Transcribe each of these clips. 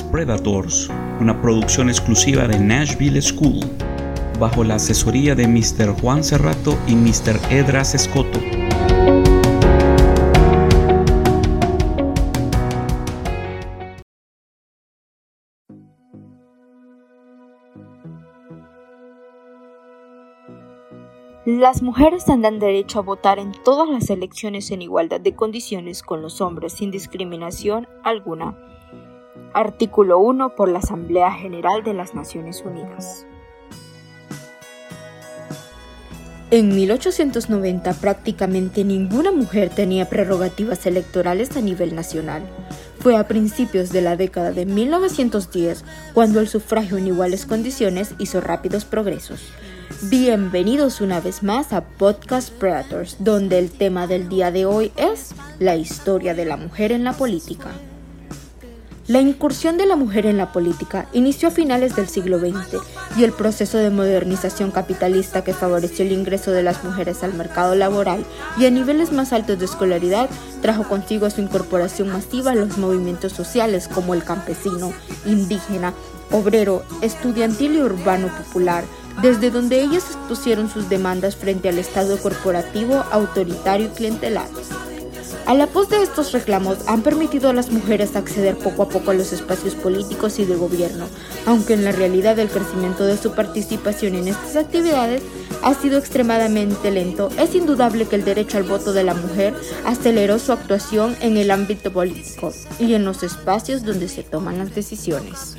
Predators, una producción exclusiva de Nashville School, bajo la asesoría de Mr. Juan Cerrato y Mr. Edras Escoto. Las mujeres tendrán derecho a votar en todas las elecciones en igualdad de condiciones con los hombres sin discriminación alguna. Artículo 1 por la Asamblea General de las Naciones Unidas. En 1890 prácticamente ninguna mujer tenía prerrogativas electorales a nivel nacional. Fue a principios de la década de 1910 cuando el sufragio en iguales condiciones hizo rápidos progresos. Bienvenidos una vez más a Podcast Predators, donde el tema del día de hoy es la historia de la mujer en la política. La incursión de la mujer en la política inició a finales del siglo XX y el proceso de modernización capitalista que favoreció el ingreso de las mujeres al mercado laboral y a niveles más altos de escolaridad trajo consigo su incorporación masiva a los movimientos sociales como el campesino, indígena, obrero, estudiantil y urbano popular, desde donde ellas expusieron sus demandas frente al Estado corporativo, autoritario y clientelar. A la pos de estos reclamos han permitido a las mujeres acceder poco a poco a los espacios políticos y de gobierno, aunque en la realidad el crecimiento de su participación en estas actividades ha sido extremadamente lento, es indudable que el derecho al voto de la mujer aceleró su actuación en el ámbito político y en los espacios donde se toman las decisiones.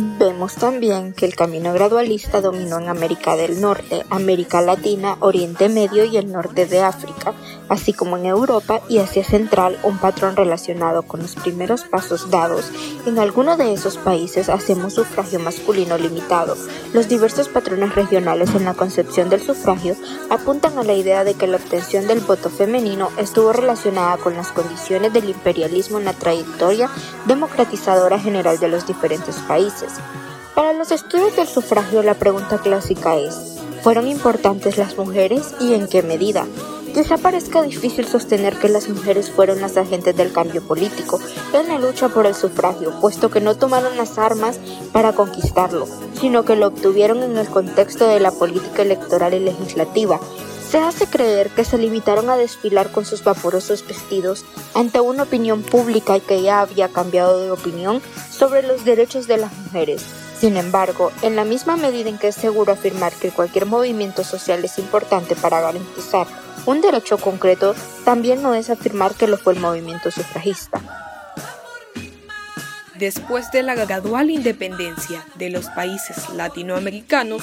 Vemos también que el camino gradualista dominó en América del Norte, América Latina, Oriente Medio y el norte de África, así como en Europa y Asia Central, un patrón relacionado con los primeros pasos dados. En alguno de esos países hacemos sufragio masculino limitado. Los diversos patrones regionales en la concepción del sufragio apuntan a la idea de que la obtención del voto femenino estuvo relacionada con las condiciones del imperialismo en la trayectoria democratizadora general de los diferentes países. Para los estudios del sufragio la pregunta clásica es, ¿fueron importantes las mujeres y en qué medida? Quizá parezca difícil sostener que las mujeres fueron las agentes del cambio político en la lucha por el sufragio, puesto que no tomaron las armas para conquistarlo, sino que lo obtuvieron en el contexto de la política electoral y legislativa. Se hace creer que se limitaron a desfilar con sus vaporosos vestidos ante una opinión pública que ya había cambiado de opinión sobre los derechos de las mujeres. Sin embargo, en la misma medida en que es seguro afirmar que cualquier movimiento social es importante para garantizar un derecho concreto, también no es afirmar que lo fue el movimiento sufragista. Después de la gradual independencia de los países latinoamericanos,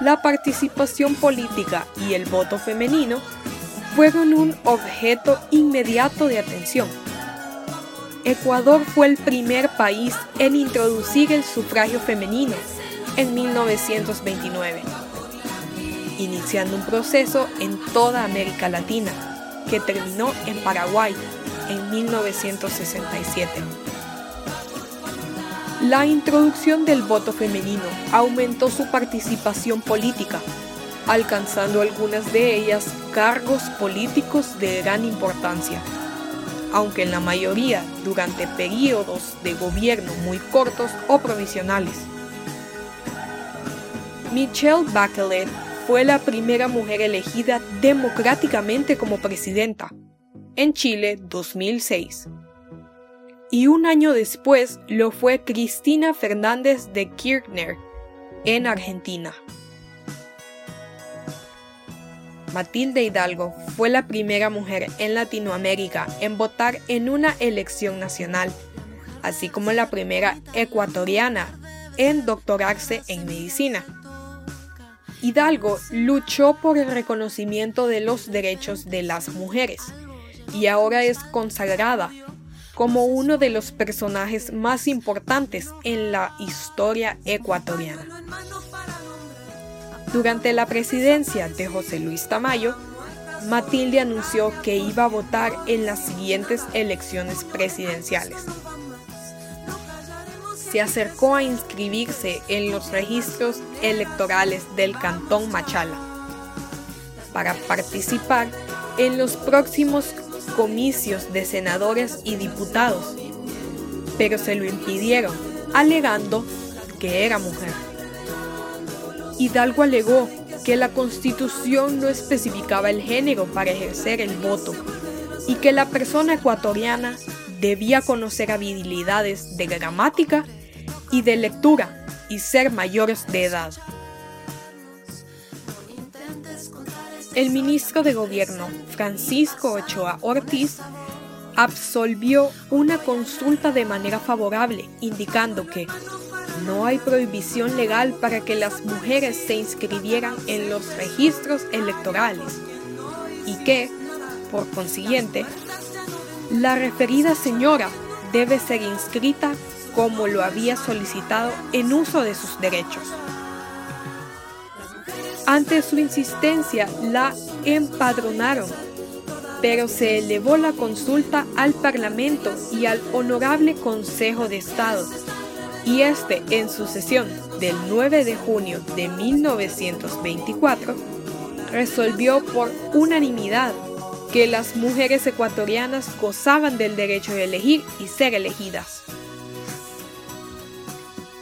la participación política y el voto femenino fueron un objeto inmediato de atención Ecuador fue el primer país en introducir el sufragio femenino en 1929, iniciando un proceso en toda América Latina que terminó en Paraguay en 1967. La introducción del voto femenino aumentó su participación política, alcanzando algunas de ellas cargos políticos de gran importancia aunque en la mayoría durante periodos de gobierno muy cortos o provisionales. Michelle Bachelet fue la primera mujer elegida democráticamente como presidenta en Chile 2006. Y un año después lo fue Cristina Fernández de Kirchner en Argentina. Matilde Hidalgo fue la primera mujer en Latinoamérica en votar en una elección nacional, así como la primera ecuatoriana en doctorarse en medicina. Hidalgo luchó por el reconocimiento de los derechos de las mujeres y ahora es consagrada como uno de los personajes más importantes en la historia ecuatoriana. Durante la presidencia de José Luis Tamayo, Matilde anunció que iba a votar en las siguientes elecciones presidenciales. Se acercó a inscribirse en los registros electorales del Cantón Machala para participar en los próximos comicios de senadores y diputados pero se lo impidieron, alegando que era mujer. Hidalgo alegó que la constitución no especificaba el género para ejercer el voto y que la persona ecuatoriana debía conocer habilidades de gramática y de lectura y ser mayores de edad. El ministro de Gobierno, Francisco Ochoa Ortiz, absolvió una consulta de manera favorable, indicando que no hay prohibición legal para que las mujeres se inscribieran en los registros electorales y que, por consiguiente, la referida señora debe ser inscrita como lo había solicitado en uso de sus derechos. Ante su insistencia, la empadronaron, pero se elevó la consulta al Parlamento y al Honorable Consejo de Estado, y este en su sesión del 9 de junio de 1924 resolvió por unanimidad que las mujeres ecuatorianas gozaban del derecho de elegir y ser elegidas.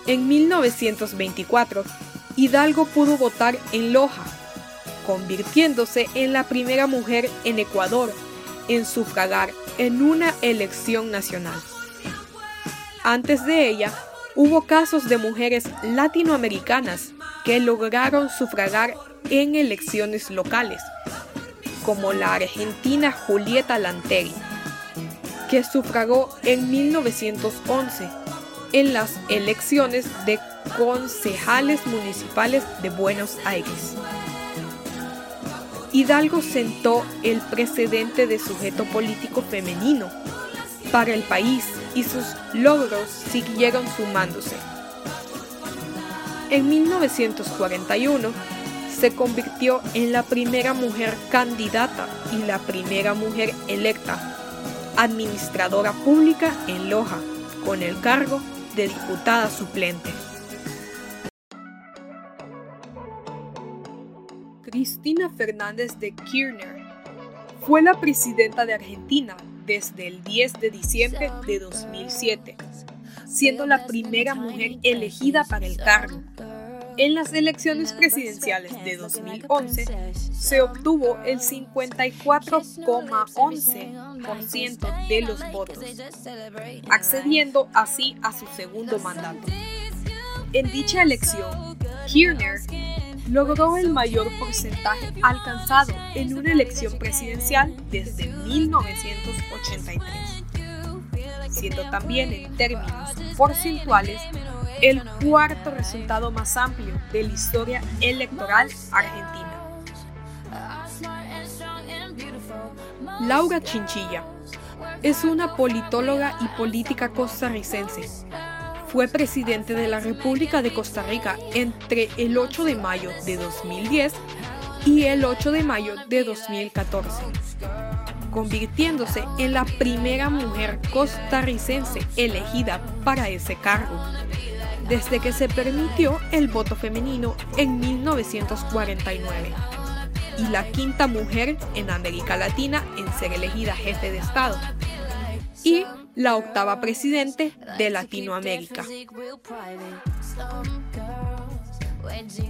En 1924, Hidalgo pudo votar en Loja, convirtiéndose en la primera mujer en Ecuador en sufragar en una elección nacional. Antes de ella, hubo casos de mujeres latinoamericanas que lograron sufragar en elecciones locales, como la argentina Julieta Lanteri, que sufragó en 1911 en las elecciones de concejales municipales de Buenos Aires. Hidalgo sentó el precedente de sujeto político femenino para el país y sus logros siguieron sumándose. En 1941, se convirtió en la primera mujer candidata y la primera mujer electa administradora pública en Loja, con el cargo de diputada suplente. Cristina Fernández de Kirchner fue la presidenta de Argentina desde el 10 de diciembre de 2007, siendo la primera mujer elegida para el cargo. En las elecciones presidenciales de 2011 se obtuvo el 54,11% de los votos, accediendo así a su segundo mandato. En dicha elección, Kirchner logró el mayor porcentaje alcanzado en una elección presidencial desde 1983, siendo también en términos porcentuales el cuarto resultado más amplio de la historia electoral argentina. Laura Chinchilla es una politóloga y política costarricense. Fue presidente de la República de Costa Rica entre el 8 de mayo de 2010 y el 8 de mayo de 2014, convirtiéndose en la primera mujer costarricense elegida para ese cargo desde que se permitió el voto femenino en 1949 y la quinta mujer en América Latina en ser elegida jefe de Estado y la octava presidente de Latinoamérica.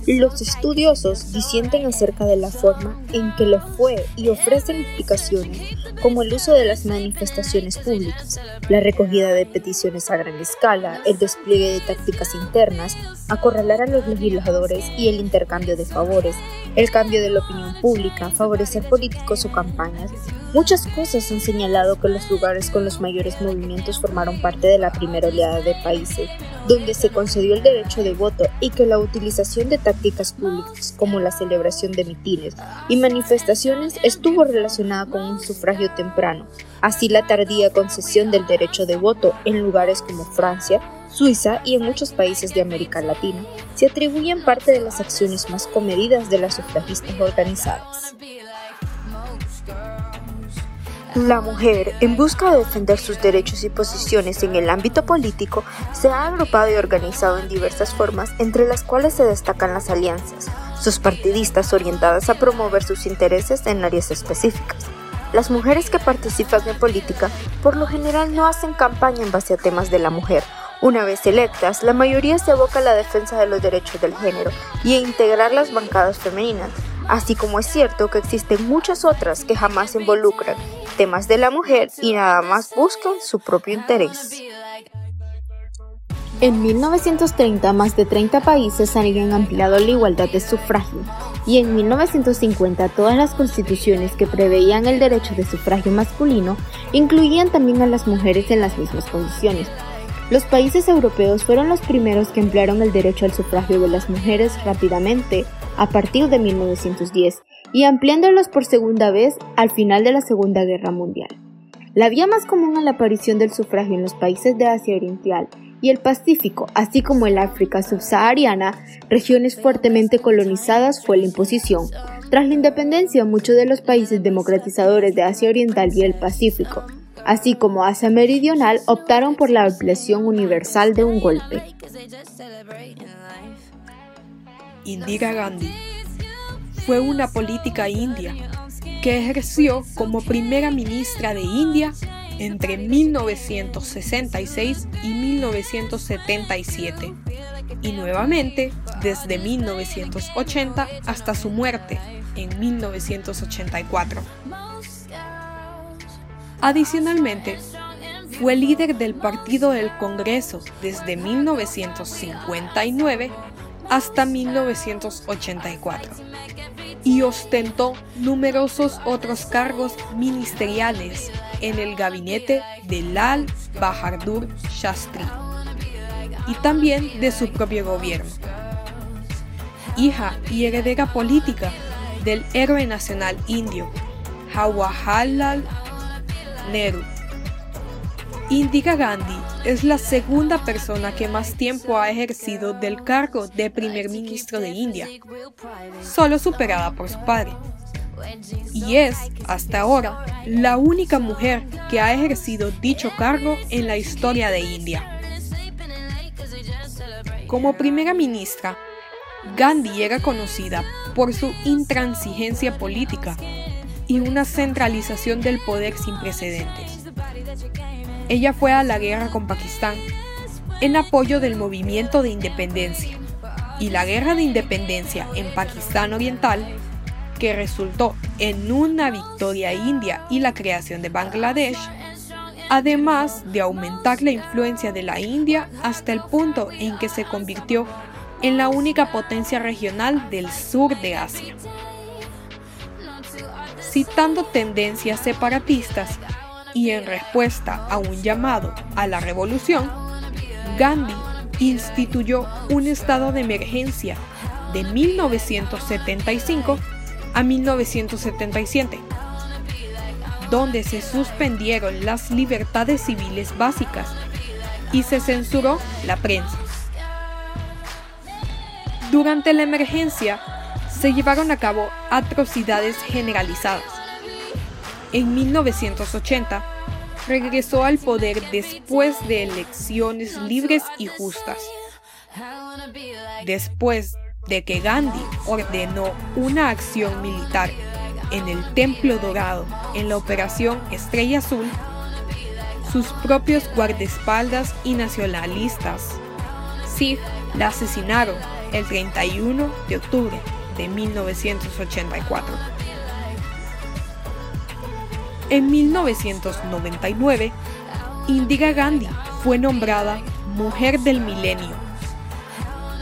Los estudiosos disienten acerca de la forma en que lo fue y ofrecen explicaciones como el uso de las manifestaciones públicas, la recogida de peticiones a gran escala, el despliegue de tácticas internas, acorralar a los legisladores y el intercambio de favores, el cambio de la opinión pública, favorecer políticos o campañas. Muchas cosas han señalado que los lugares con los mayores movimientos formaron parte de la primera oleada de países donde se concedió el derecho de voto y que la utilización de tácticas públicas como la celebración de mitines y manifestaciones estuvo relacionada con un sufragio temprano, así la tardía concesión del derecho de voto en lugares como Francia, Suiza y en muchos países de América Latina se atribuyen parte de las acciones más comedidas de las sufragistas organizadas. La mujer, en busca de defender sus derechos y posiciones en el ámbito político, se ha agrupado y organizado en diversas formas, entre las cuales se destacan las alianzas, sus partidistas orientadas a promover sus intereses en áreas específicas, Las mujeres que participan en política por lo general no hacen campaña en base a temas de la mujer. Una vez electas, la mayoría se aboca a la defensa de los derechos del género y a integrar las bancadas femeninas, así como es cierto que existen muchas otras que jamás involucran temas de la mujer y nada más buscan su propio interés. En 1930, más de 30 países habían ampliado la igualdad de sufragio, y en 1950 todas las constituciones que preveían el derecho de sufragio masculino incluían también a las mujeres en las mismas condiciones. Los países europeos fueron los primeros que emplearon el derecho al sufragio de las mujeres rápidamente, a partir de 1910, y ampliándolos por segunda vez al final de la Segunda Guerra Mundial. La vía más común a la aparición del sufragio en los países de Asia Oriental y el Pacífico, así como el África subsahariana, regiones fuertemente colonizadas, fue la imposición. Tras la independencia, muchos de los países democratizadores de Asia Oriental y el Pacífico, así como Asia Meridional, optaron por la ampliación universal de un golpe. Indira Gandhi fue una política india que ejerció como primera ministra de India entre 1966 y 1977 y nuevamente desde 1980 hasta su muerte en 1984. Adicionalmente, fue líder del Partido del Congreso desde 1959 hasta 1984 y ostentó numerosos otros cargos ministeriales en el gabinete de Lal Bahadur Shastri y también de su propio gobierno. Hija y heredera política del héroe nacional indio Jawaharlal Nehru. Indira Gandhi es la segunda persona que más tiempo ha ejercido del cargo de primer ministro de India, solo superada por su padre y es, hasta ahora, la única mujer que ha ejercido dicho cargo en la historia de India. Como primera ministra, Gandhi era conocida por su intransigencia política y una centralización del poder sin precedentes. Ella fue a la guerra con Pakistán en apoyo del movimiento de independencia y la guerra de independencia en Pakistán Oriental que resultó en una victoria india y la creación de Bangladesh, además de aumentar la influencia de la India hasta el punto en que se convirtió en la única potencia regional del sur de Asia. Citando tendencias separatistas y en respuesta a un llamado a la revolución, Gandhi instituyó un estado de emergencia de 1975 a 1977, donde se suspendieron las libertades civiles básicas y se censuró la prensa. Durante la emergencia se llevaron a cabo atrocidades generalizadas. En 1980 regresó al poder después de elecciones libres y justas. Después de que Gandhi ordenó una acción militar en el Templo Dorado en la Operación Estrella Azul, sus propios guardaespaldas y nacionalistas sí la asesinaron el 31 de octubre de 1984. En 1999, Indira Gandhi fue nombrada Mujer del Milenio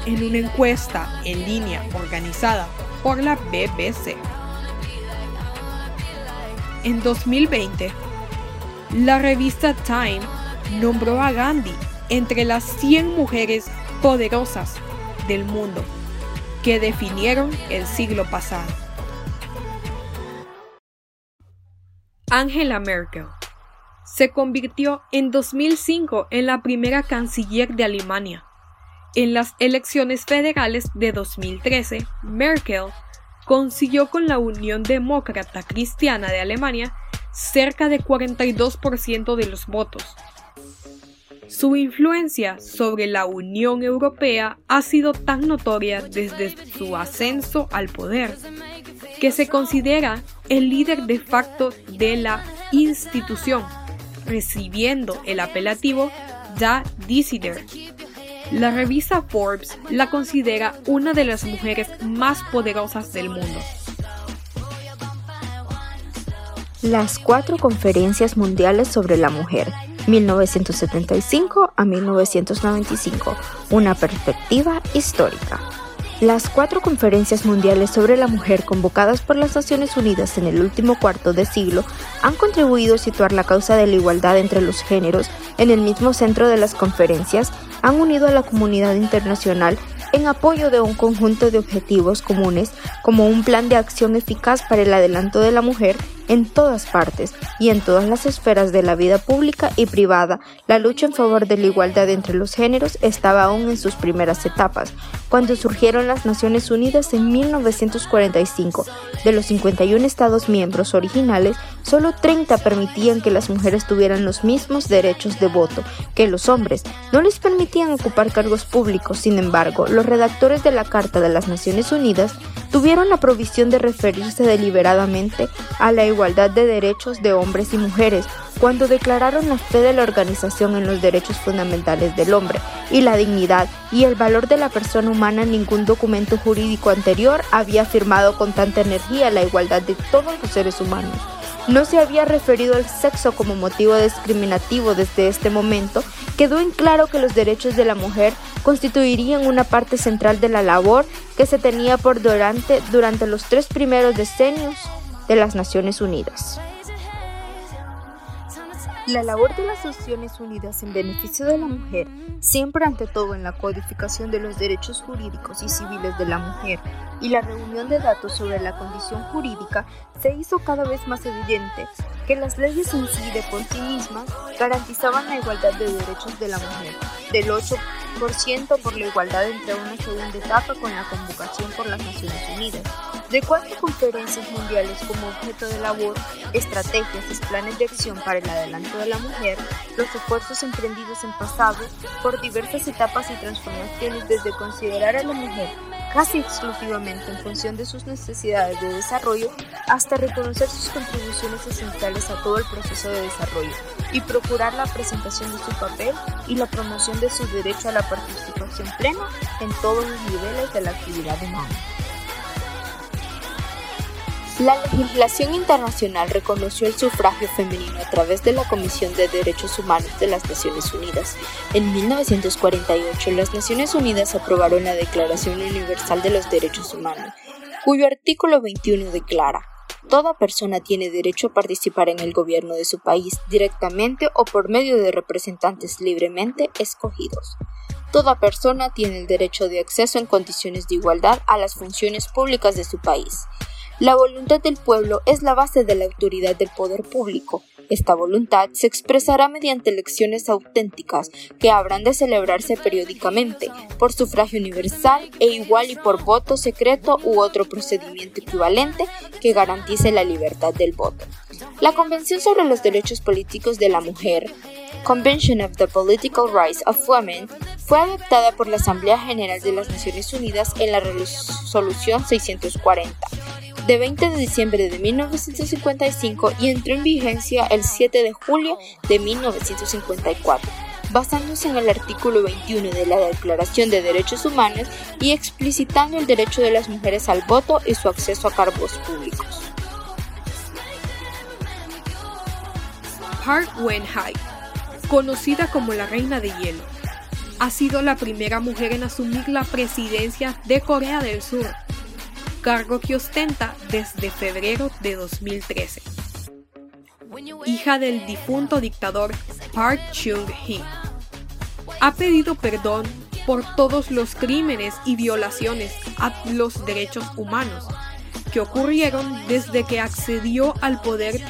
en una encuesta en línea organizada por la BBC. En 2020, la revista Time nombró a Gandhi entre las 100 mujeres poderosas del mundo que definieron el siglo pasado. Angela Merkel se convirtió en 2005 en la primera canciller de Alemania en las elecciones federales de 2013, Merkel consiguió con la Unión Demócrata Cristiana de Alemania cerca de 42% de los votos. Su influencia sobre la Unión Europea ha sido tan notoria desde su ascenso al poder que se considera el líder de facto de la institución, recibiendo el apelativo The Decider. La revista Forbes la considera una de las mujeres más poderosas del mundo. Las cuatro conferencias mundiales sobre la mujer, 1975 a 1995, una perspectiva histórica. Las cuatro conferencias mundiales sobre la mujer convocadas por las Naciones Unidas en el último cuarto de siglo han contribuido a situar la causa de la igualdad entre los géneros en el mismo centro de las conferencias, han unido a la comunidad internacional en apoyo de un conjunto de objetivos comunes como un plan de acción eficaz para el adelanto de la mujer en todas partes y en todas las esferas de la vida pública y privada, la lucha en favor de la igualdad entre los géneros estaba aún en sus primeras etapas, cuando surgieron las Naciones Unidas en 1945. De los 51 Estados miembros originales, solo 30 permitían que las mujeres tuvieran los mismos derechos de voto que los hombres. No les permitían ocupar cargos públicos, sin embargo, los redactores de la Carta de las Naciones Unidas tuvieron la provisión de referirse deliberadamente a la de derechos de hombres y mujeres cuando declararon la fe de la organización en los derechos fundamentales del hombre y la dignidad y el valor de la persona humana. Ningún documento jurídico anterior había afirmado con tanta energía la igualdad de todos los seres humanos. No se había referido al sexo como motivo discriminativo desde este momento, quedó en claro que los derechos de la mujer constituirían una parte central de la labor que se tenía por delante durante los tres primeros decenios de las Naciones Unidas. La labor de las Naciones Unidas en beneficio de la mujer, siempre ante todo en la codificación de los derechos jurídicos y civiles de la mujer y la reunión de datos sobre la condición jurídica, se hizo cada vez más evidente que las leyes en sí de por sí mismas garantizaban la igualdad de derechos de la mujer, del 8% por la igualdad entre una segunda etapa con la convocación por las Naciones Unidas, de cuatro conferencias mundiales como objeto de labor, estrategias y planes de acción para el adelanto de la mujer, los esfuerzos emprendidos en pasado por diversas etapas y transformaciones desde considerar a la mujer casi exclusivamente en función de sus necesidades de desarrollo hasta reconocer sus contribuciones esenciales a todo el proceso de desarrollo y procurar la presentación de su papel y la promoción de su derecho a la participación plena en todos los niveles de la actividad humana. La legislación internacional reconoció el sufragio femenino a través de la Comisión de Derechos Humanos de las Naciones Unidas. En 1948, las Naciones Unidas aprobaron la Declaración Universal de los Derechos Humanos, cuyo artículo 21 declara Toda persona tiene derecho a participar en el gobierno de su país directamente o por medio de representantes libremente escogidos. Toda persona tiene el derecho de acceso en condiciones de igualdad a las funciones públicas de su país. La voluntad del pueblo es la base de la autoridad del poder público. Esta voluntad se expresará mediante elecciones auténticas que habrán de celebrarse periódicamente, por sufragio universal e igual y por voto secreto u otro procedimiento equivalente que garantice la libertad del voto. La Convención sobre los Derechos Políticos de la Mujer Convention of the Political Rights of Women fue adoptada por la Asamblea General de las Naciones Unidas en la Resolución 640 de 20 de diciembre de 1955 y entró en vigencia el 7 de julio de 1954, basándose en el artículo 21 de la Declaración de Derechos Humanos y explicitando el derecho de las mujeres al voto y su acceso a cargos públicos. Park Wen-hye, conocida como la Reina de Hielo, ha sido la primera mujer en asumir la presidencia de Corea del Sur cargo que ostenta desde febrero de 2013. Hija del difunto dictador Park Chung-hee, ha pedido perdón por todos los crímenes y violaciones a los derechos humanos que ocurrieron desde que accedió al poder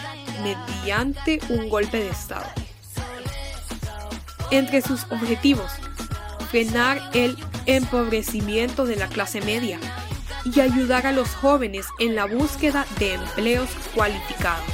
mediante un golpe de Estado. Entre sus objetivos, frenar el empobrecimiento de la clase media y ayudar a los jóvenes en la búsqueda de empleos cualificados.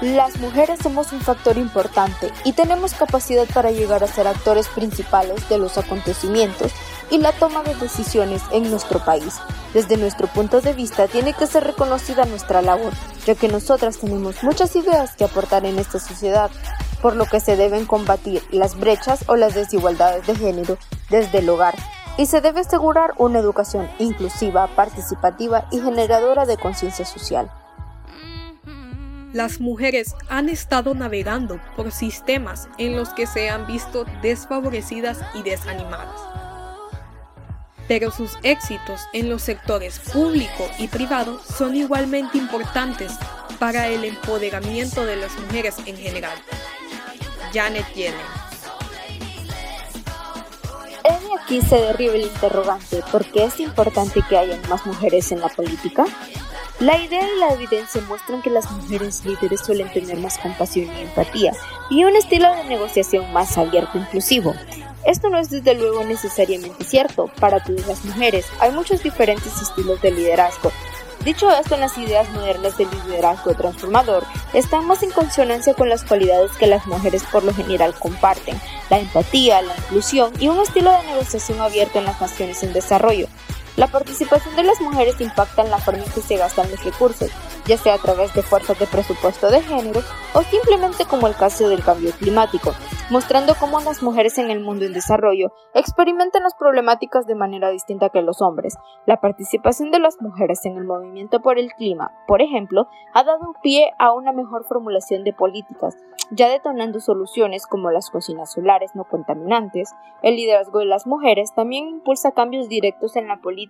Las mujeres somos un factor importante y tenemos capacidad para llegar a ser actores principales de los acontecimientos y la toma de decisiones en nuestro país. Desde nuestro punto de vista tiene que ser reconocida nuestra labor, ya que nosotras tenemos muchas ideas que aportar en esta sociedad, por lo que se deben combatir las brechas o las desigualdades de género desde el hogar y se debe asegurar una educación inclusiva, participativa y generadora de conciencia social. Las mujeres han estado navegando por sistemas en los que se han visto desfavorecidas y desanimadas. Pero sus éxitos en los sectores público y privado son igualmente importantes para el empoderamiento de las mujeres en general. Janet Yellen aquí se derriba el interrogante, ¿por qué es importante que haya más mujeres en la política? La idea y la evidencia muestran que las mujeres líderes suelen tener más compasión y empatía y un estilo de negociación más abierto e inclusivo. Esto no es desde luego necesariamente cierto para todas las mujeres, hay muchos diferentes estilos de liderazgo Dicho esto, las ideas modernas del liderazgo transformador están más en consonancia con las cualidades que las mujeres por lo general comparten, la empatía, la inclusión y un estilo de negociación abierto en las naciones en desarrollo. La participación de las mujeres impacta en la forma en que se gastan los recursos, ya sea a través de fuerzas de presupuesto de género o simplemente como el caso del cambio climático, mostrando cómo las mujeres en el mundo en desarrollo experimentan las problemáticas de manera distinta que los hombres. La participación de las mujeres en el movimiento por el clima, por ejemplo, ha dado pie a una mejor formulación de políticas, ya detonando soluciones como las cocinas solares no contaminantes. El liderazgo de las mujeres también impulsa cambios directos en la política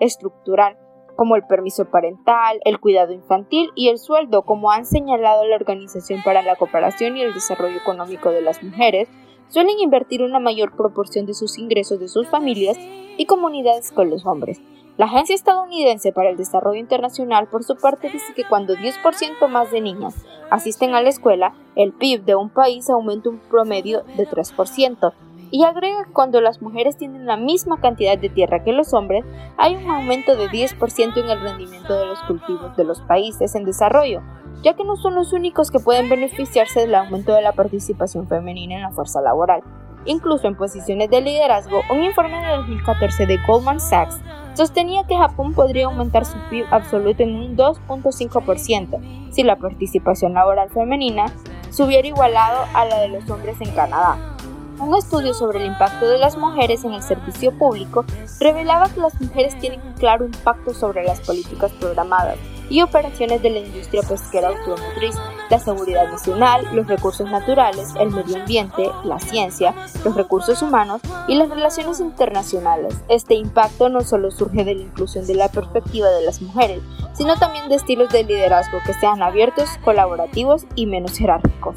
estructural como el permiso parental, el cuidado infantil y el sueldo, como han señalado la Organización para la Cooperación y el Desarrollo Económico de las Mujeres, suelen invertir una mayor proporción de sus ingresos de sus familias y comunidades con los hombres. La Agencia Estadounidense para el Desarrollo Internacional, por su parte, dice que cuando 10% más de niñas asisten a la escuela, el PIB de un país aumenta un promedio de 3%, y agrega que cuando las mujeres tienen la misma cantidad de tierra que los hombres, hay un aumento de 10% en el rendimiento de los cultivos de los países en desarrollo, ya que no son los únicos que pueden beneficiarse del aumento de la participación femenina en la fuerza laboral. Incluso en posiciones de liderazgo, un informe de 2014 de Goldman Sachs sostenía que Japón podría aumentar su PIB absoluto en un 2.5% si la participación laboral femenina se hubiera igualado a la de los hombres en Canadá. Un estudio sobre el impacto de las mujeres en el servicio público revelaba que las mujeres tienen un claro impacto sobre las políticas programadas y operaciones de la industria pesquera automotriz, la seguridad nacional, los recursos naturales, el medio ambiente, la ciencia, los recursos humanos y las relaciones internacionales. Este impacto no solo surge de la inclusión de la perspectiva de las mujeres, sino también de estilos de liderazgo que sean abiertos, colaborativos y menos jerárquicos.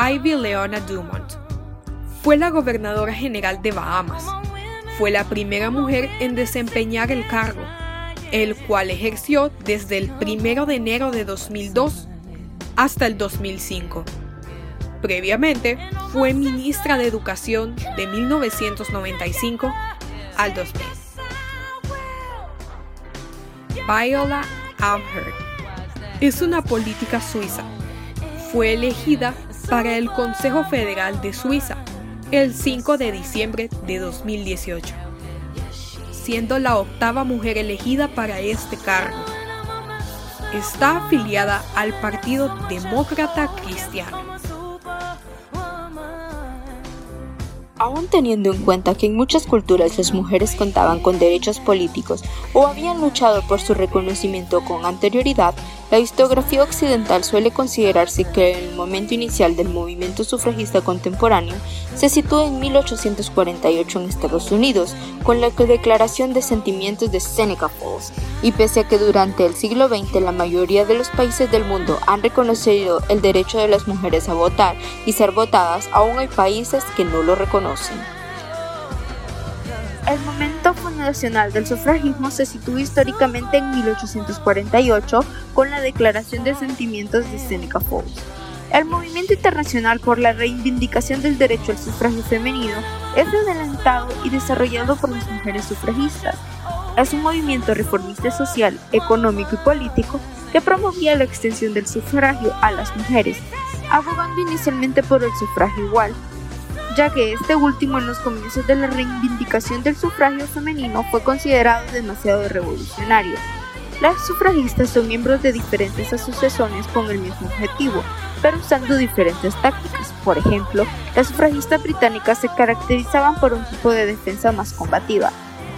Ivy Leona Dumont fue la gobernadora general de Bahamas. Fue la primera mujer en desempeñar el cargo el cual ejerció desde el 1 de enero de 2002 hasta el 2005. Previamente fue ministra de Educación de 1995 al 2000. Viola Amherst es una política suiza. Fue elegida para el Consejo Federal de Suiza el 5 de diciembre de 2018 siendo la octava mujer elegida para este cargo. Está afiliada al Partido Demócrata Cristiano. Aún teniendo en cuenta que en muchas culturas las mujeres contaban con derechos políticos o habían luchado por su reconocimiento con anterioridad, la historiografía occidental suele considerarse que el momento inicial del movimiento sufragista contemporáneo se sitúa en 1848 en Estados Unidos, con la Declaración de Sentimientos de Seneca Falls, y pese a que durante el siglo XX la mayoría de los países del mundo han reconocido el derecho de las mujeres a votar y ser votadas, aún hay países que no lo reconocen. El momento fundacional del sufragismo se sitúa históricamente en 1848 con la Declaración de Sentimientos de Seneca Falls. El movimiento internacional por la reivindicación del derecho al sufragio femenino es adelantado y desarrollado por las mujeres sufragistas. Es un movimiento reformista social, económico y político que promovía la extensión del sufragio a las mujeres, abogando inicialmente por el sufragio igual, ya que este último en los comienzos de la reivindicación del sufragio femenino fue considerado demasiado revolucionario. Las sufragistas son miembros de diferentes asociaciones con el mismo objetivo, pero usando diferentes tácticas. Por ejemplo, las sufragistas británicas se caracterizaban por un tipo de defensa más combativa.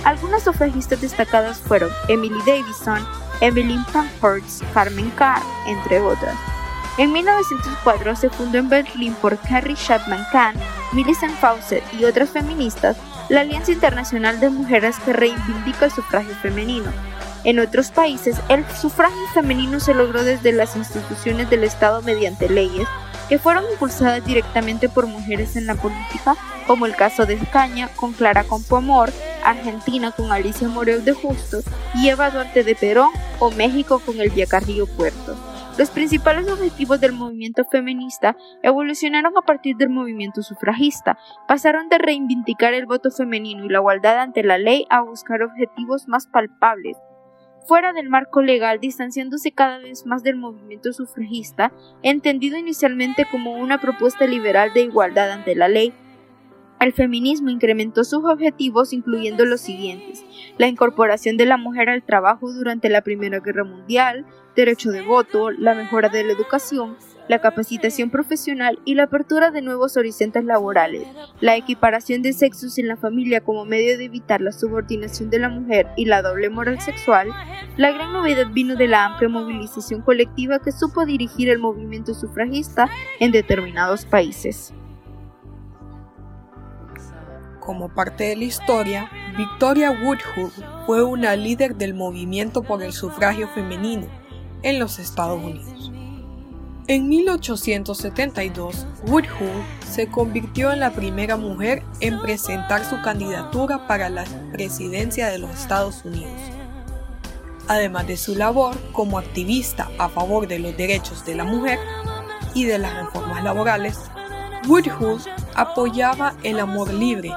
Algunas sufragistas destacadas fueron Emily Davison, Evelyn Pankhurst, Carmen Carr, entre otras. En 1904 se fundó en Berlín por Carrie Chapman Kahn, Millicent Fawcett y otras feministas la Alianza Internacional de Mujeres que reivindica el sufragio femenino. En otros países, el sufragio femenino se logró desde las instituciones del Estado mediante leyes que fueron impulsadas directamente por mujeres en la política, como el caso de España con Clara Campoamor, Argentina con Alicia Moreu de Justo y Eva Duarte de Perón o México con el Carrillo Puerto. Los principales objetivos del movimiento feminista evolucionaron a partir del movimiento sufragista, pasaron de reivindicar el voto femenino y la igualdad ante la ley a buscar objetivos más palpables, fuera del marco legal, distanciándose cada vez más del movimiento sufragista, entendido inicialmente como una propuesta liberal de igualdad ante la ley, el feminismo incrementó sus objetivos incluyendo los siguientes, la incorporación de la mujer al trabajo durante la Primera Guerra Mundial, derecho de voto, la mejora de la educación, la capacitación profesional y la apertura de nuevos horizontes laborales, la equiparación de sexos en la familia como medio de evitar la subordinación de la mujer y la doble moral sexual, la gran novedad vino de la amplia movilización colectiva que supo dirigir el movimiento sufragista en determinados países. Como parte de la historia, Victoria Woodhull fue una líder del movimiento por el sufragio femenino en los Estados Unidos. En 1872, Woodhull se convirtió en la primera mujer en presentar su candidatura para la presidencia de los Estados Unidos. Además de su labor como activista a favor de los derechos de la mujer y de las reformas laborales, Woodhull apoyaba el amor libre,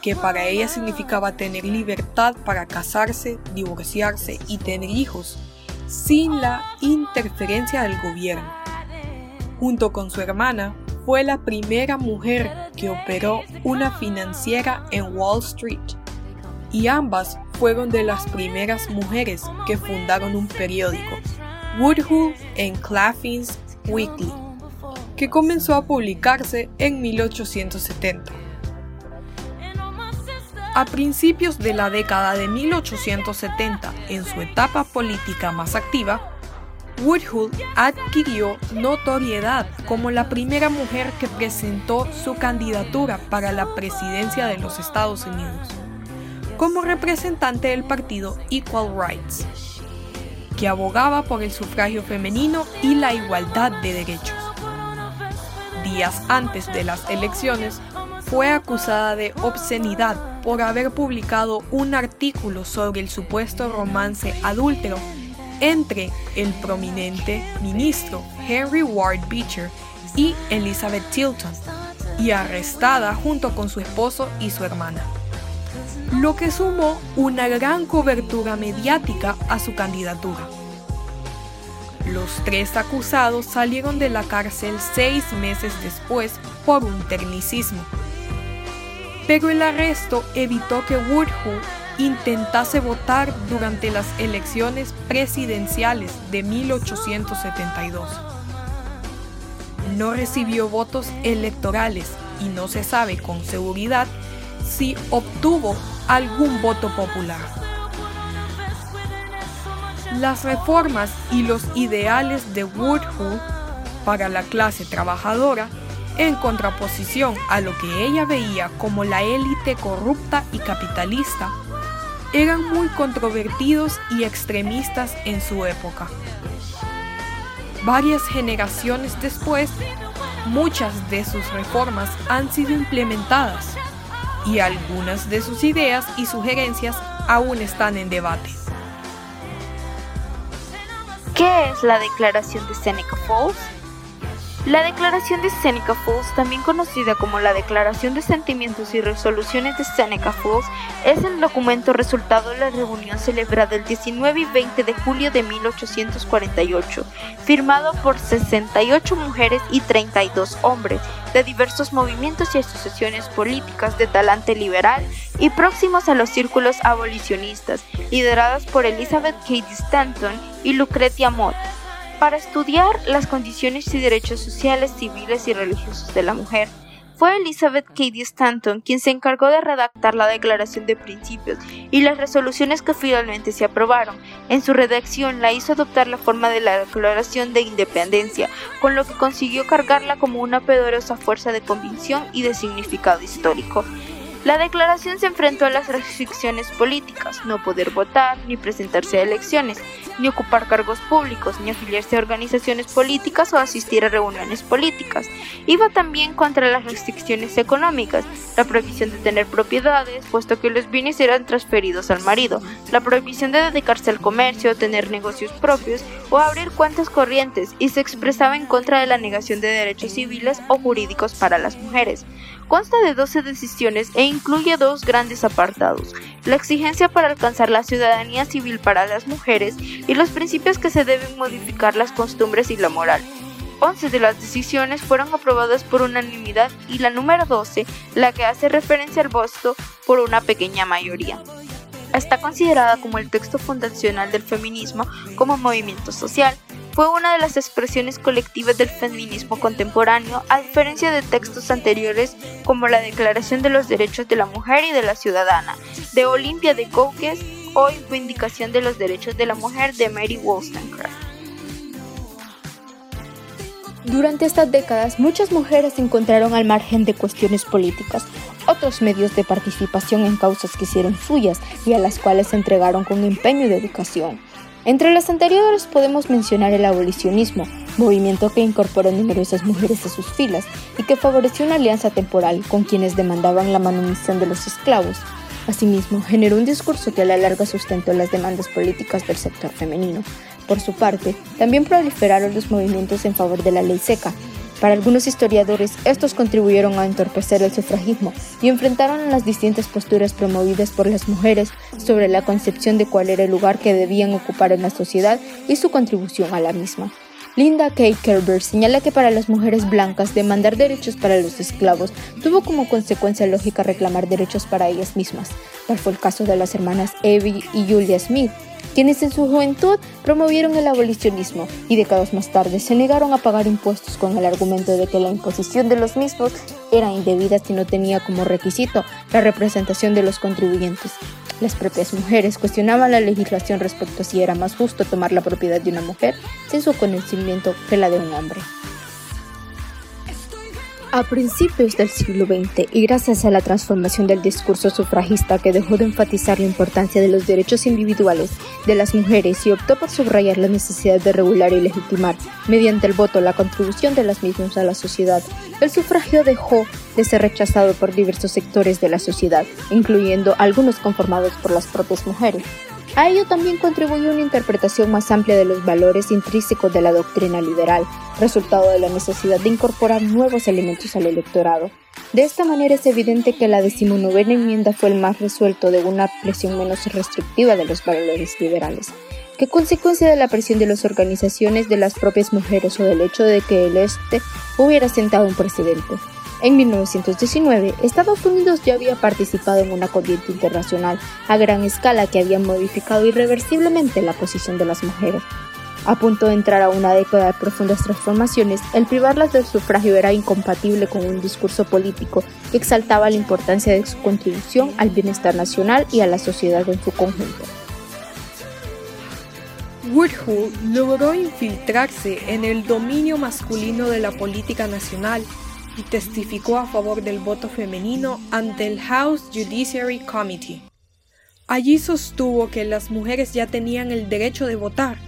que para ella significaba tener libertad para casarse, divorciarse y tener hijos, sin la interferencia del gobierno. Junto con su hermana, fue la primera mujer que operó una financiera en Wall Street, y ambas fueron de las primeras mujeres que fundaron un periódico, Woodhull en Claflin's Weekly que comenzó a publicarse en 1870. A principios de la década de 1870, en su etapa política más activa, Woodhull adquirió notoriedad como la primera mujer que presentó su candidatura para la presidencia de los Estados Unidos, como representante del partido Equal Rights, que abogaba por el sufragio femenino y la igualdad de derechos días antes de las elecciones, fue acusada de obscenidad por haber publicado un artículo sobre el supuesto romance adúltero entre el prominente ministro Henry Ward Beecher y Elizabeth Tilton, y arrestada junto con su esposo y su hermana, lo que sumó una gran cobertura mediática a su candidatura. Los tres acusados salieron de la cárcel seis meses después por un tecnicismo. Pero el arresto evitó que Woodhull intentase votar durante las elecciones presidenciales de 1872. No recibió votos electorales y no se sabe con seguridad si obtuvo algún voto popular las reformas y los ideales de Woodhull para la clase trabajadora, en contraposición a lo que ella veía como la élite corrupta y capitalista, eran muy controvertidos y extremistas en su época. Varias generaciones después, muchas de sus reformas han sido implementadas y algunas de sus ideas y sugerencias aún están en debate. ¿Qué es la Declaración de Seneca Falls? La Declaración de Seneca Falls, también conocida como la Declaración de Sentimientos y Resoluciones de Seneca Falls, es el documento resultado de la reunión celebrada el 19 y 20 de julio de 1848, firmado por 68 mujeres y 32 hombres de diversos movimientos y asociaciones políticas de talante liberal y próximos a los círculos abolicionistas, lideradas por Elizabeth Cady Stanton y Lucretia Mott para estudiar las condiciones y derechos sociales, civiles y religiosos de la mujer. Fue Elizabeth Cady Stanton quien se encargó de redactar la Declaración de Principios y las resoluciones que finalmente se aprobaron. En su redacción la hizo adoptar la forma de la Declaración de Independencia, con lo que consiguió cargarla como una poderosa fuerza de convicción y de significado histórico. La declaración se enfrentó a las restricciones políticas, no poder votar, ni presentarse a elecciones, ni ocupar cargos públicos, ni afiliarse a organizaciones políticas o asistir a reuniones políticas. Iba también contra las restricciones económicas, la prohibición de tener propiedades, puesto que los bienes eran transferidos al marido, la prohibición de dedicarse al comercio, tener negocios propios o abrir cuentas corrientes, y se expresaba en contra de la negación de derechos civiles o jurídicos para las mujeres. Consta de 12 decisiones e incluye dos grandes apartados, la exigencia para alcanzar la ciudadanía civil para las mujeres y los principios que se deben modificar las costumbres y la moral. 11 de las decisiones fueron aprobadas por unanimidad y la número 12, la que hace referencia al voto, por una pequeña mayoría. Está considerada como el texto fundacional del feminismo como movimiento social. Fue una de las expresiones colectivas del feminismo contemporáneo, a diferencia de textos anteriores como la Declaración de los Derechos de la Mujer y de la Ciudadana, de Olimpia de Coques, hoy Vindicación de los Derechos de la Mujer de Mary Wollstonecraft. Durante estas décadas, muchas mujeres se encontraron al margen de cuestiones políticas, otros medios de participación en causas que hicieron suyas y a las cuales se entregaron con empeño y dedicación. Entre las anteriores podemos mencionar el abolicionismo, movimiento que incorporó numerosas mujeres a sus filas y que favoreció una alianza temporal con quienes demandaban la manutención de los esclavos, Asimismo, generó un discurso que a la larga sustentó las demandas políticas del sector femenino. Por su parte, también proliferaron los movimientos en favor de la ley seca. Para algunos historiadores, estos contribuyeron a entorpecer el sufragismo y enfrentaron las distintas posturas promovidas por las mujeres sobre la concepción de cuál era el lugar que debían ocupar en la sociedad y su contribución a la misma. Linda K. Kerber señala que para las mujeres blancas demandar derechos para los esclavos tuvo como consecuencia lógica reclamar derechos para ellas mismas. Tal fue el caso de las hermanas Evie y Julia Smith, quienes en su juventud promovieron el abolicionismo y décadas más tarde se negaron a pagar impuestos con el argumento de que la imposición de los mismos era indebida si no tenía como requisito la representación de los contribuyentes. Las propias mujeres cuestionaban la legislación respecto a si era más justo tomar la propiedad de una mujer sin su conocimiento que la de un hombre. A principios del siglo XX y gracias a la transformación del discurso sufragista que dejó de enfatizar la importancia de los derechos individuales de las mujeres y optó por subrayar la necesidad de regular y legitimar mediante el voto la contribución de las mismas a la sociedad, el sufragio dejó de ser rechazado por diversos sectores de la sociedad, incluyendo algunos conformados por las propias mujeres. A ello también contribuyó una interpretación más amplia de los valores intrínsecos de la doctrina liberal, resultado de la necesidad de incorporar nuevos elementos al electorado. De esta manera es evidente que la decimonovena enmienda fue el más resuelto de una presión menos restrictiva de los valores liberales, que consecuencia de la presión de las organizaciones de las propias mujeres o del hecho de que el Este hubiera sentado un precedente. En 1919, Estados Unidos ya había participado en una corriente internacional a gran escala que había modificado irreversiblemente la posición de las mujeres. A punto de entrar a una década de profundas transformaciones, el privarlas del sufragio era incompatible con un discurso político que exaltaba la importancia de su contribución al bienestar nacional y a la sociedad en su conjunto. Woodhull logró infiltrarse en el dominio masculino de la política nacional y testificó a favor del voto femenino ante el House Judiciary Committee. Allí sostuvo que las mujeres ya tenían el derecho de votar,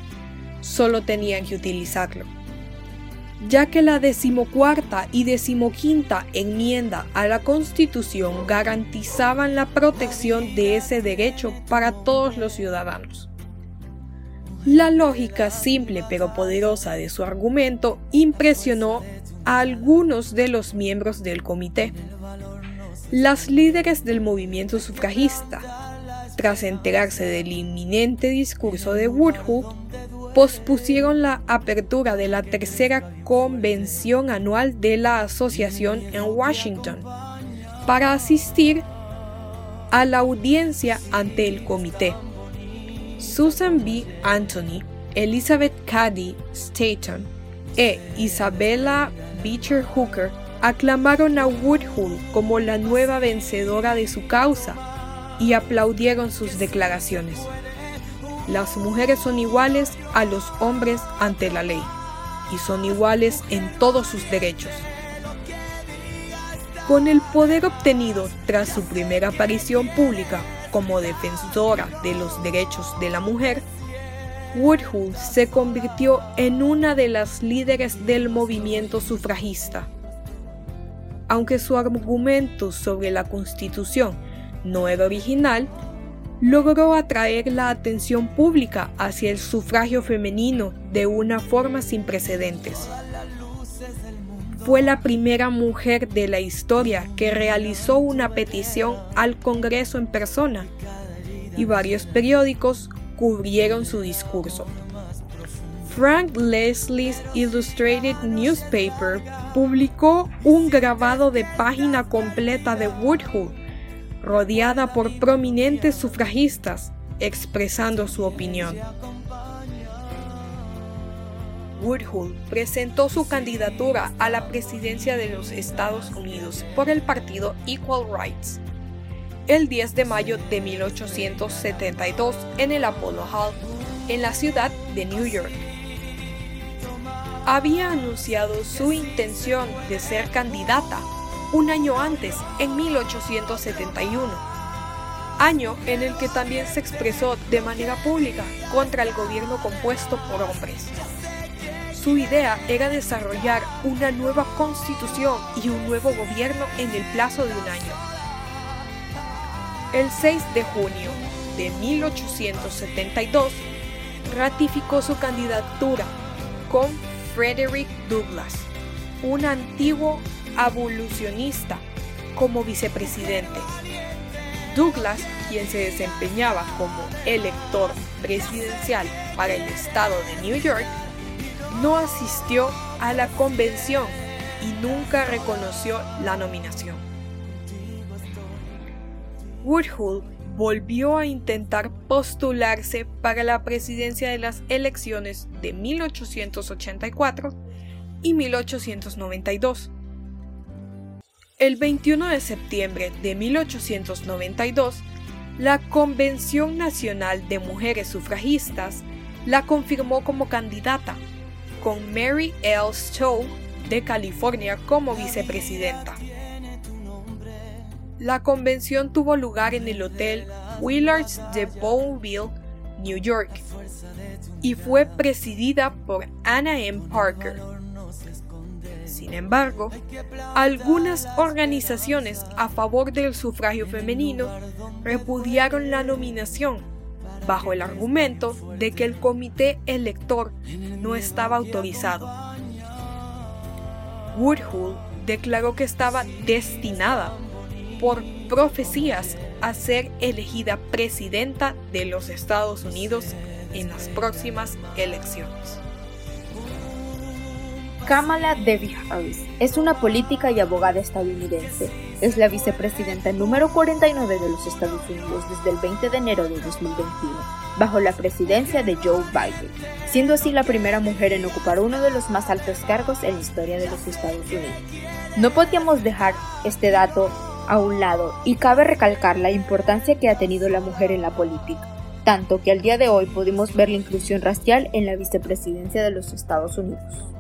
solo tenían que utilizarlo. Ya que la decimocuarta y decimoquinta enmienda a la Constitución garantizaban la protección de ese derecho para todos los ciudadanos. La lógica simple pero poderosa de su argumento impresionó a algunos de los miembros del comité. Las líderes del movimiento sufragista, tras enterarse del inminente discurso de Woodhull, pospusieron la apertura de la tercera convención anual de la asociación en Washington para asistir a la audiencia ante el comité. Susan B. Anthony, Elizabeth Cady Staton e Isabella Beecher Hooker aclamaron a Woodhull como la nueva vencedora de su causa y aplaudieron sus declaraciones. Las mujeres son iguales a los hombres ante la ley y son iguales en todos sus derechos. Con el poder obtenido tras su primera aparición pública como defensora de los derechos de la mujer, Woodhull se convirtió en una de las líderes del movimiento sufragista. Aunque su argumento sobre la Constitución no era original, logró atraer la atención pública hacia el sufragio femenino de una forma sin precedentes. Fue la primera mujer de la historia que realizó una petición al Congreso en persona y varios periódicos cubrieron su discurso. Frank Leslie's Illustrated Newspaper publicó un grabado de página completa de Woodhull rodeada por prominentes sufragistas expresando su opinión. Woodhull presentó su candidatura a la presidencia de los Estados Unidos por el partido Equal Rights el 10 de mayo de 1872 en el Apollo Hall, en la ciudad de New York. Había anunciado su intención de ser candidata un año antes, en 1871, año en el que también se expresó de manera pública contra el gobierno compuesto por hombres. Su idea era desarrollar una nueva constitución y un nuevo gobierno en el plazo de un año. El 6 de junio de 1872 ratificó su candidatura con Frederick Douglass, un antiguo abolicionista como vicepresidente. Douglas, quien se desempeñaba como elector presidencial para el estado de New York, no asistió a la convención y nunca reconoció la nominación. Woodhull volvió a intentar postularse para la presidencia de las elecciones de 1884 y 1892 el 21 de septiembre de 1892, la Convención Nacional de Mujeres Sufragistas la confirmó como candidata, con Mary L. Stowe de California como vicepresidenta. La convención tuvo lugar en el Hotel Willards de Bowville, New York, y fue presidida por Anna M. Parker, sin embargo, algunas organizaciones a favor del sufragio femenino repudiaron la nominación bajo el argumento de que el comité elector no estaba autorizado. Woodhull declaró que estaba destinada por profecías a ser elegida presidenta de los Estados Unidos en las próximas elecciones. Kamala Devi Harris es una política y abogada estadounidense. Es la vicepresidenta número 49 de los Estados Unidos desde el 20 de enero de 2021, bajo la presidencia de Joe Biden, siendo así la primera mujer en ocupar uno de los más altos cargos en la historia de los Estados Unidos. No podíamos dejar este dato a un lado y cabe recalcar la importancia que ha tenido la mujer en la política, tanto que al día de hoy pudimos ver la inclusión racial en la vicepresidencia de los Estados Unidos.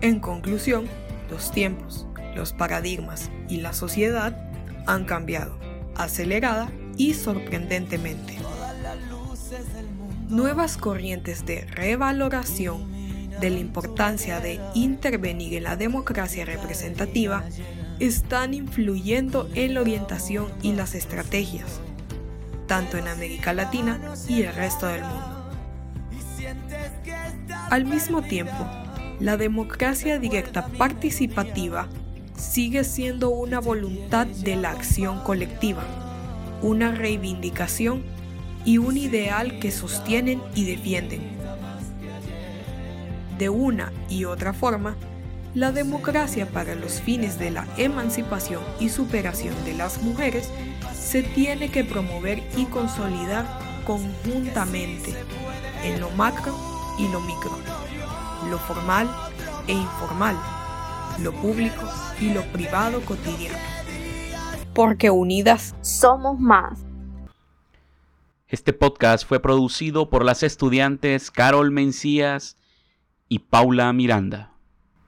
En conclusión, los tiempos, los paradigmas y la sociedad han cambiado, acelerada y sorprendentemente. Nuevas corrientes de revaloración de la importancia de intervenir en la democracia representativa están influyendo en la orientación y las estrategias, tanto en América Latina y el resto del mundo. Al mismo tiempo, la democracia directa participativa sigue siendo una voluntad de la acción colectiva, una reivindicación y un ideal que sostienen y defienden. De una y otra forma, la democracia para los fines de la emancipación y superación de las mujeres se tiene que promover y consolidar conjuntamente en lo macro y lo micro, lo formal e informal, lo público y lo privado cotidiano. Porque unidas somos más. Este podcast fue producido por las estudiantes Carol Mencías y Paula Miranda.